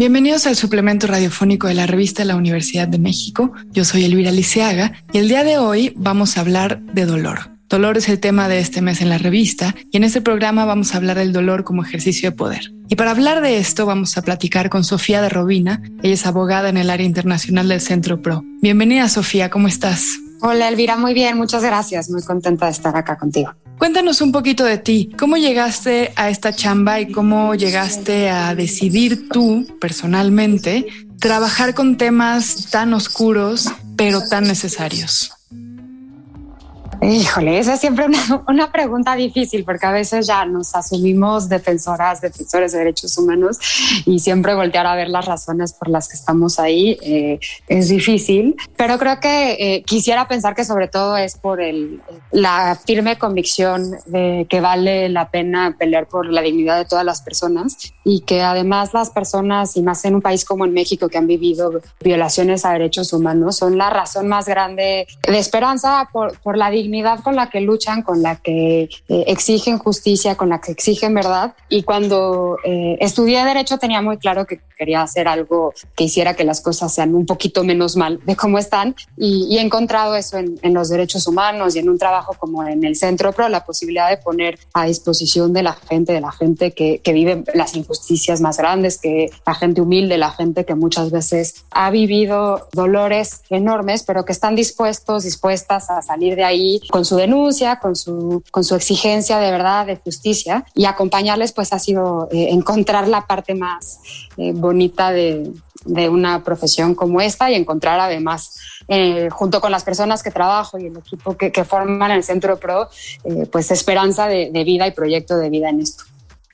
Bienvenidos al suplemento radiofónico de la revista la Universidad de México. Yo soy Elvira Liceaga y el día de hoy vamos a hablar de dolor. Dolor es el tema de este mes en la revista y en este programa vamos a hablar del dolor como ejercicio de poder. Y para hablar de esto vamos a platicar con Sofía de Robina. Ella es abogada en el área internacional del Centro PRO. Bienvenida Sofía, ¿cómo estás? Hola Elvira, muy bien, muchas gracias. Muy contenta de estar acá contigo. Cuéntanos un poquito de ti. ¿Cómo llegaste a esta chamba y cómo llegaste a decidir tú personalmente trabajar con temas tan oscuros pero tan necesarios? Híjole, esa es siempre una, pregunta difícil porque a veces ya nos asumimos defensoras, defensores de derechos humanos y siempre voltear a ver las razones por las que estamos ahí eh, es difícil, pero creo que eh, quisiera pensar que sobre todo es por el, la firme convicción de que vale la pena pelear por la dignidad de todas las personas y que además las personas, y más en un país como en México que han vivido violaciones a derechos humanos, son la razón más grande de esperanza por, por la dignidad con la que luchan, con la que eh, exigen justicia, con la que exigen verdad. Y cuando eh, estudié Derecho tenía muy claro que quería hacer algo que hiciera que las cosas sean un poquito menos mal de cómo están. Y, he encontrado eso en, los derechos humanos y en un trabajo como en el Centro Pro, la posibilidad de poner a disposición de la gente, de la gente que, que vive las injusticias más grandes, que la gente humilde, la gente que muchas veces ha vivido dolores enormes, pero que están dispuestos, dispuestas a salir de ahí con su denuncia, con su, con su exigencia de verdad, de justicia, y acompañarles pues ha sido eh, encontrar la parte más eh, bonita de, de, una profesión como esta y encontrar además, eh, junto con las personas que trabajo y el equipo que, que forman el Centro Pro, pues esperanza de, de vida y proyecto de vida en esto.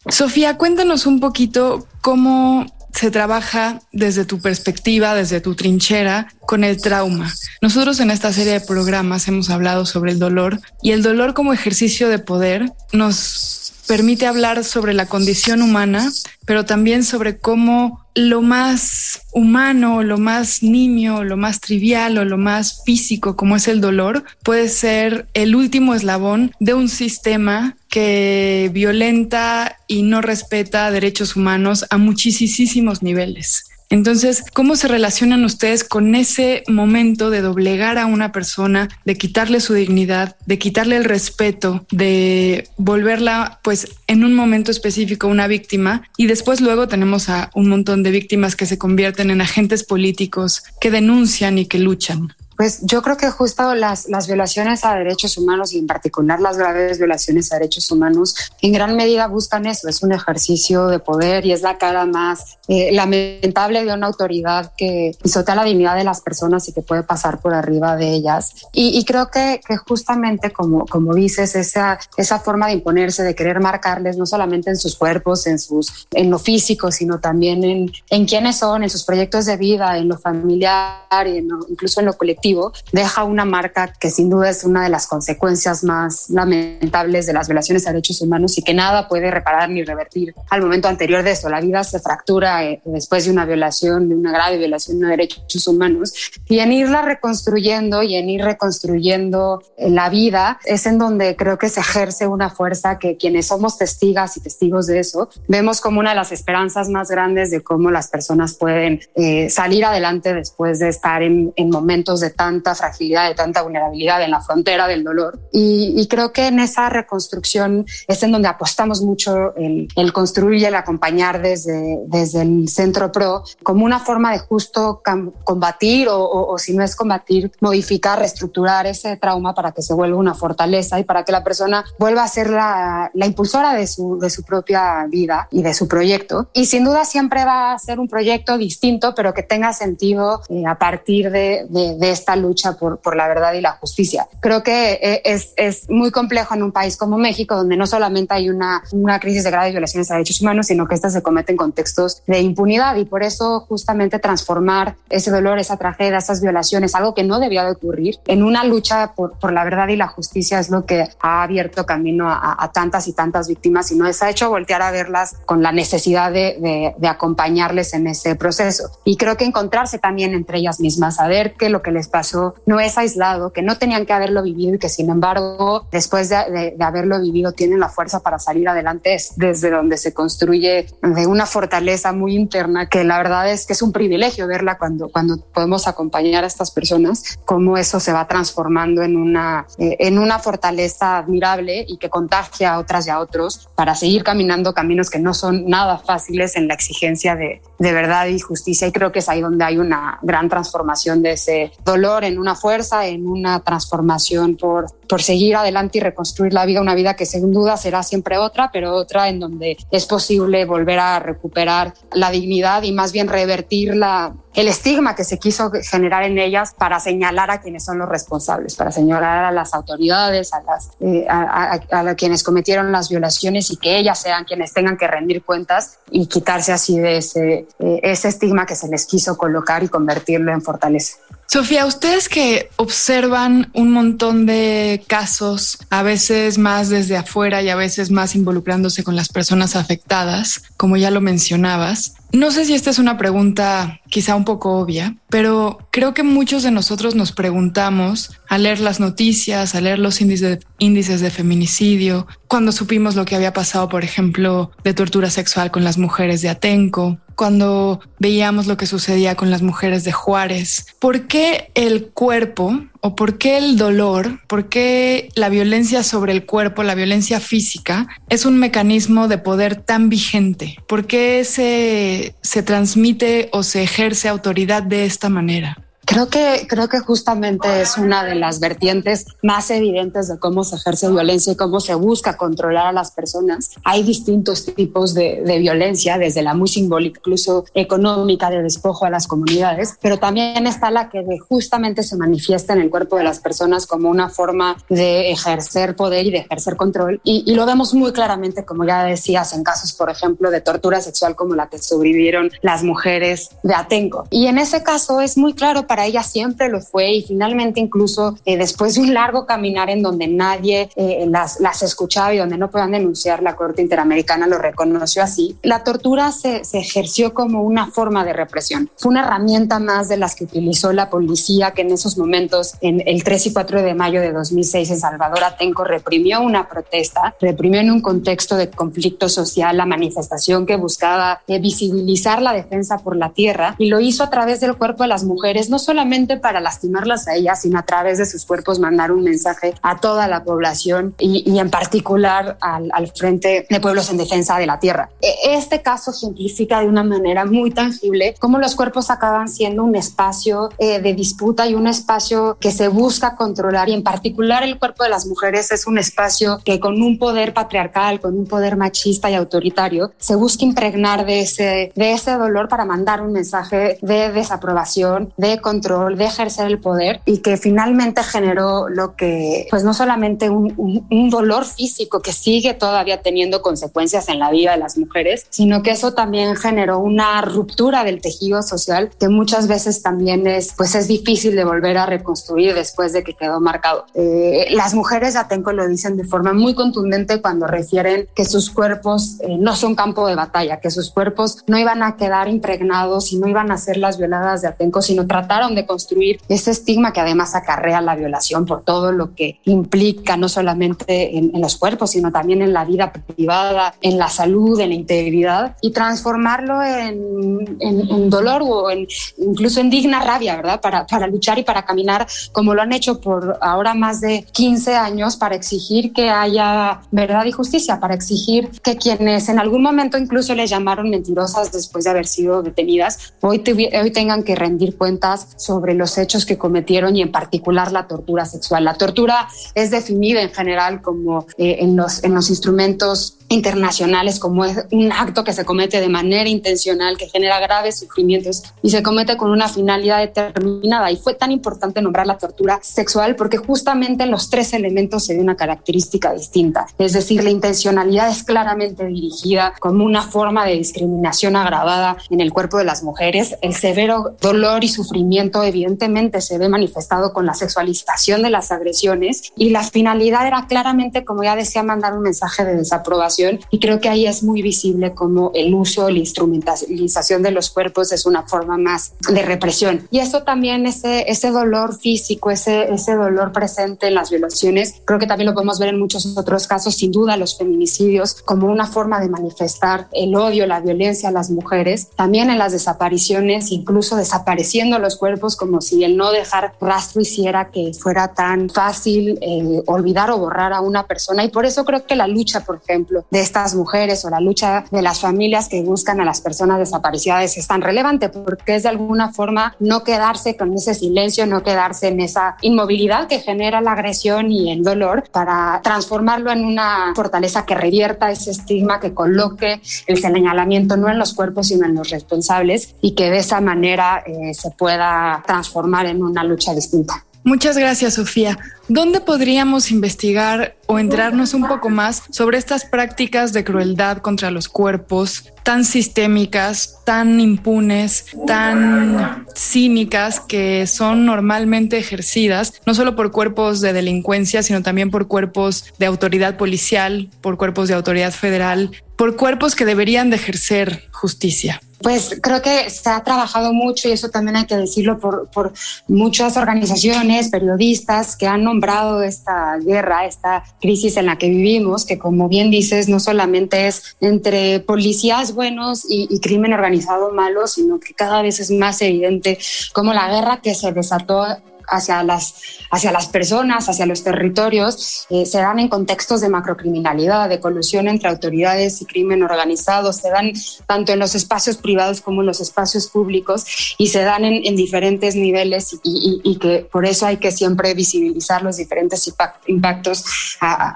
Sofía, cuéntanos un poquito cómo se trabaja desde tu perspectiva, desde tu trinchera, con el trauma. Nosotros en esta serie de programas hemos hablado sobre el dolor y el dolor como ejercicio de poder nos permite hablar sobre la condición humana, pero también sobre cómo lo más humano, lo más nimio, lo más trivial o lo más físico, como es el dolor, puede ser el último eslabón de un sistema que violenta y no respeta derechos humanos a muchísimos niveles. Entonces, ¿cómo se relacionan ustedes con ese momento de doblegar a una persona, de quitarle su dignidad, de quitarle el respeto, de volverla, pues, en un momento específico una víctima? Y después luego tenemos a un montón de víctimas que se convierten en agentes políticos que denuncian y que luchan. Pues yo creo que justo las, las violaciones a derechos humanos y en particular las graves violaciones a derechos humanos en gran medida buscan eso, es un ejercicio de poder y es la cara más eh, lamentable de una autoridad que pisota la dignidad de las personas y que puede pasar por arriba de ellas. Y, y creo que, que, justamente como, como dices, esa, esa forma de imponerse, de querer marcarles no solamente en sus cuerpos, en, sus, en lo físico, sino también en, en quiénes son, en sus proyectos de vida, en lo familiar y incluso en lo colectivo deja una marca que sin duda es una de las consecuencias más lamentables de las violaciones a derechos humanos y que nada puede reparar ni revertir al momento anterior de eso. La vida se fractura eh, después de una violación, de una grave violación de derechos humanos y en irla reconstruyendo y en ir reconstruyendo eh, la vida es en donde creo que se ejerce una fuerza que quienes somos testigas y testigos de eso vemos como una de las esperanzas más grandes de cómo las personas pueden eh, salir adelante después de estar en, en momentos de tanta fragilidad, de tanta vulnerabilidad en la frontera del dolor. Y, creo que en esa reconstrucción es en donde apostamos mucho el, el construir y el acompañar desde, desde el Centro PRO como una forma de justo combatir o, o, si no es combatir, modificar, reestructurar ese trauma para que se vuelva una fortaleza y para que la persona vuelva a ser la, la impulsora de su, de su propia vida y de su proyecto. Y sin duda siempre va a ser un proyecto distinto, pero que tenga sentido eh, a partir de, de, de este esta lucha por, por la verdad y la justicia. Creo que eh, es, es muy complejo en un país como México, donde no solamente hay una, una crisis de graves violaciones a derechos humanos, sino que estas se cometen en contextos de impunidad y por eso justamente transformar ese dolor, esa tragedia, esas violaciones, algo que no debía de ocurrir, en una lucha por, por la verdad y la justicia es lo que ha abierto camino a, a tantas y tantas víctimas y nos ha hecho voltear a verlas con la necesidad de, de, de acompañarles en ese proceso. Y creo que encontrarse también entre ellas mismas, saber que lo que les pasó no es aislado, que no tenían que haberlo vivido y que sin embargo, después de, de haberlo vivido, tienen la fuerza para salir adelante, es desde donde se construye de una fortaleza muy interna que la verdad es que es un privilegio verla cuando, cuando podemos acompañar a estas personas, cómo eso se va transformando en una, eh, en una fortaleza admirable y que contagia a otras y a otros para seguir caminando caminos que no son nada fáciles en la exigencia de, de verdad y justicia. Y creo que es ahí donde hay una gran transformación de ese dolor en una fuerza, en una transformación por, por seguir adelante y reconstruir la vida, una vida que sin duda será siempre otra, pero otra en donde es posible volver a recuperar la dignidad y más bien revertir la, el estigma que se quiso generar en ellas para señalar a quienes son los responsables, para señalar a las autoridades, a, las, eh, a, a, a, quienes cometieron las violaciones y que ellas sean quienes tengan que rendir cuentas y quitarse así de ese, eh, ese estigma que se les quiso colocar y convertirlo en fortaleza. Sofía, ustedes que observan un montón de casos, a veces más desde afuera y a veces más involucrándose con las personas afectadas, como ya lo mencionabas, no sé si esta es una pregunta quizá un poco obvia, pero creo que muchos de nosotros nos preguntamos al leer las noticias, al leer los índices de, índices de feminicidio, cuando supimos lo que había pasado, por ejemplo, de tortura sexual con las mujeres de Atenco, cuando veíamos lo que sucedía con las mujeres de Juárez. ¿Por qué el cuerpo o por qué el dolor, por qué la violencia sobre el cuerpo, la violencia física, es un mecanismo de poder tan vigente? ¿Por qué se, se transmite o se ejerce autoridad de esta manera? Creo que, creo que justamente es una de las vertientes más evidentes de cómo se ejerce violencia y cómo se busca controlar a las personas. Hay distintos tipos de, de violencia, desde la muy simbólica, incluso económica, de despojo a las comunidades, pero también está la que justamente se manifiesta en el cuerpo de las personas como una forma de ejercer poder y de ejercer control. Y, y lo vemos muy claramente, como ya decías, en casos, por ejemplo, de tortura sexual como la que sobrevivieron las mujeres de Atenco. Y en ese caso es muy claro para para ella siempre lo fue y finalmente incluso eh, después de un largo caminar en donde nadie eh, las, las escuchaba y donde no podían denunciar, la Corte Interamericana lo reconoció así. La tortura se, se ejerció como una forma de represión. Fue una herramienta más de las que utilizó la policía que en esos momentos, en el 3 y 4 de mayo de 2006 en Salvador Atenco, reprimió una protesta, reprimió en un contexto de conflicto social la manifestación que buscaba eh, visibilizar la defensa por la tierra y lo hizo a través del cuerpo de las mujeres, no solamente para lastimarlas a ellas, sino a través de sus cuerpos mandar un mensaje a toda la población y, y en particular al, al, Frente de Pueblos en Defensa de la Tierra. E, este caso ejemplifica de una manera muy tangible cómo los cuerpos acaban siendo un espacio eh, de disputa y un espacio que se busca controlar y en particular el cuerpo de las mujeres es un espacio que con un poder patriarcal, con un poder machista y autoritario, se busca impregnar de ese, de ese dolor para mandar un mensaje de desaprobación, de control, de ejercer el poder y que finalmente generó lo que, pues no solamente un, un, un, dolor físico que sigue todavía teniendo consecuencias en la vida de las mujeres, sino que eso también generó una ruptura del tejido social que muchas veces también es, pues es difícil de volver a reconstruir después de que quedó marcado. Eh, las mujeres Atenco lo dicen de forma muy contundente cuando refieren que sus cuerpos eh, no son campo de batalla, que sus cuerpos no iban a quedar impregnados y no iban a ser las violadas de Atenco, sino trataron de construir ese estigma que además acarrea la violación por todo lo que implica, no solamente en, en, los cuerpos, sino también en la vida privada, en la salud, en la integridad, y transformarlo en, en, en dolor o en, incluso en digna rabia, ¿verdad? Para, para luchar y para caminar como lo han hecho por ahora más de 15 años para exigir que haya verdad y justicia, para exigir que quienes en algún momento incluso les llamaron mentirosas después de haber sido detenidas, hoy, hoy tengan que rendir cuentas sobre los hechos que cometieron y en particular la tortura sexual. La tortura es definida en general como eh, en, los, en los instrumentos internacionales como es un acto que se comete de manera intencional, que genera graves sufrimientos y se comete con una finalidad determinada. Y fue tan importante nombrar la tortura sexual porque justamente en los tres elementos se ve una característica distinta. Es decir, la intencionalidad es claramente dirigida como una forma de discriminación agravada en el cuerpo de las mujeres. El severo dolor y sufrimiento evidentemente se ve manifestado con la sexualización de las agresiones y la finalidad era claramente, como ya decía, mandar un mensaje de desaprobación y creo que ahí es muy visible como el uso, la instrumentalización de los cuerpos es una forma más de represión. Y eso también, ese, ese dolor físico, ese, ese dolor presente en las violaciones, creo que también lo podemos ver en muchos otros casos, sin duda los feminicidios, como una forma de manifestar el odio, la violencia a las mujeres, también en las desapariciones, incluso desapareciendo los cuerpos como si el no dejar rastro hiciera que fuera tan fácil eh, olvidar o borrar a una persona. Y por eso creo que la lucha, por ejemplo, de estas mujeres o la lucha de las familias que buscan a las personas desaparecidas es tan relevante porque es de alguna forma no quedarse con ese silencio, no quedarse en esa inmovilidad que genera la agresión y el dolor para transformarlo en una fortaleza que revierta ese estigma, que coloque el señalamiento no en los cuerpos sino en los responsables y que de esa manera eh, se pueda transformar en una lucha distinta. Muchas gracias, Sofía. ¿Dónde podríamos investigar o entrarnos un poco más sobre estas prácticas de crueldad contra los cuerpos tan sistémicas, tan impunes, tan cínicas que son normalmente ejercidas, no solo por cuerpos de delincuencia, sino también por cuerpos de autoridad policial, por cuerpos de autoridad federal, por cuerpos que deberían de ejercer justicia? Pues creo que se ha trabajado mucho y eso también hay que decirlo por, muchas organizaciones, periodistas que han nombrado esta guerra, esta crisis en la que vivimos, que como bien dices, no solamente es entre policías buenos y, y crimen organizado malo, sino que cada vez es más evidente como la guerra que se desató hacia las, hacia las personas, hacia los territorios, eh, se dan en contextos de macrocriminalidad, de colusión entre autoridades y crimen organizado, se dan tanto en los espacios privados como en los espacios públicos y se dan en, diferentes niveles y, que por eso hay que siempre visibilizar los diferentes impactos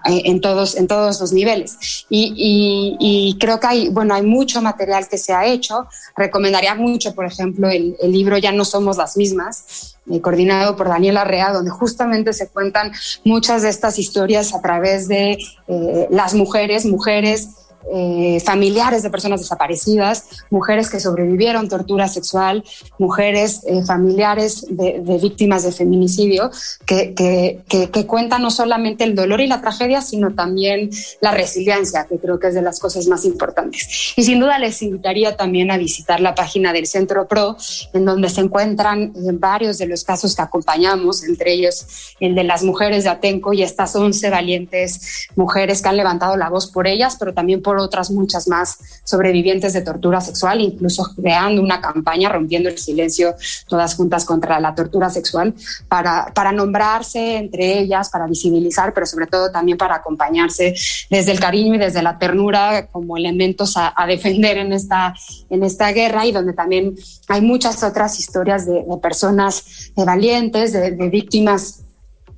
en, todos, en todos los niveles. Y, creo que hay, bueno, hay mucho material que se ha hecho. Recomendaría mucho, por ejemplo, el, el libro Ya no somos las mismas, coordinado por Daniela Rea, donde justamente se cuentan muchas de estas historias a través de eh, las mujeres, mujeres eh, familiares de personas desaparecidas, mujeres que sobrevivieron tortura sexual, mujeres eh, familiares de, víctimas de feminicidio, que, que, que, cuentan no solamente el dolor y la tragedia, sino también la resiliencia, que creo que es de las cosas más importantes. Y sin duda les invitaría también a visitar la página del Centro PRO, en donde se encuentran eh, varios de los casos que acompañamos, entre ellos el de las mujeres de Atenco y estas 11 valientes mujeres que han levantado la voz por ellas, pero también por por otras muchas más sobrevivientes de tortura sexual, incluso creando una campaña rompiendo el silencio todas juntas contra la tortura sexual para, para nombrarse entre ellas, para visibilizar, pero sobre todo también para acompañarse desde el cariño y desde la ternura como elementos a, defender en esta, en esta guerra y donde también hay muchas otras historias de, personas valientes, de, de víctimas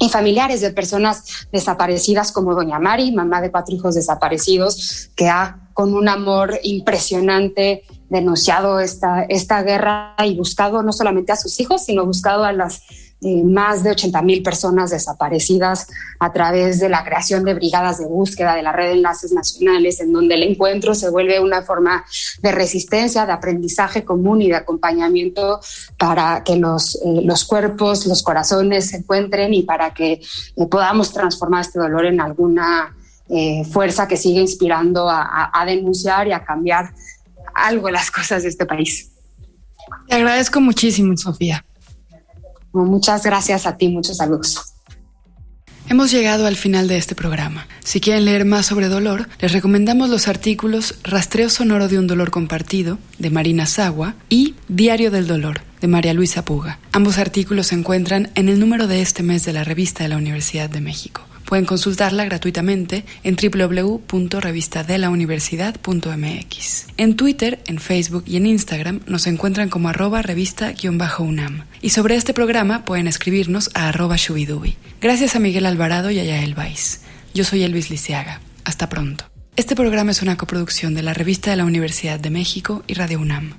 y familiares de personas desaparecidas como Doña Mari, mamá de cuatro hijos desaparecidos, que ha con un amor impresionante denunciado esta, esta guerra y buscado no solamente a sus hijos, sino buscado a las eh, más de 80 mil personas desaparecidas a través de la creación de brigadas de búsqueda de la red de enlaces nacionales, en donde el encuentro se vuelve una forma de resistencia, de aprendizaje común y de acompañamiento para que los, eh, los cuerpos, los corazones se encuentren y para que eh, podamos transformar este dolor en alguna fuerza que siga inspirando a, a denunciar y a cambiar algo las cosas de este país. Te agradezco muchísimo, Sofía. Muchas gracias a ti, muchos saludos. Hemos llegado al final de este programa. Si quieren leer más sobre dolor, les recomendamos los artículos Rastreo Sonoro de un Dolor Compartido, de Marina Sagua, y Diario del Dolor, de María Luisa Puga. Ambos artículos se encuentran en el número de este mes de la revista de la Universidad de México Pueden consultarla gratuitamente en www.revistadelauniversidad.mx. En Twitter, en Facebook y en Instagram nos encuentran como arroba revista-unam. Y sobre este programa pueden escribirnos a arroba shubidubi. Gracias a Miguel Alvarado y a Yael Vais. Yo soy Elvis Liceaga. Hasta pronto. Este programa es una coproducción de la Revista de la Universidad de México y Radio UNAM.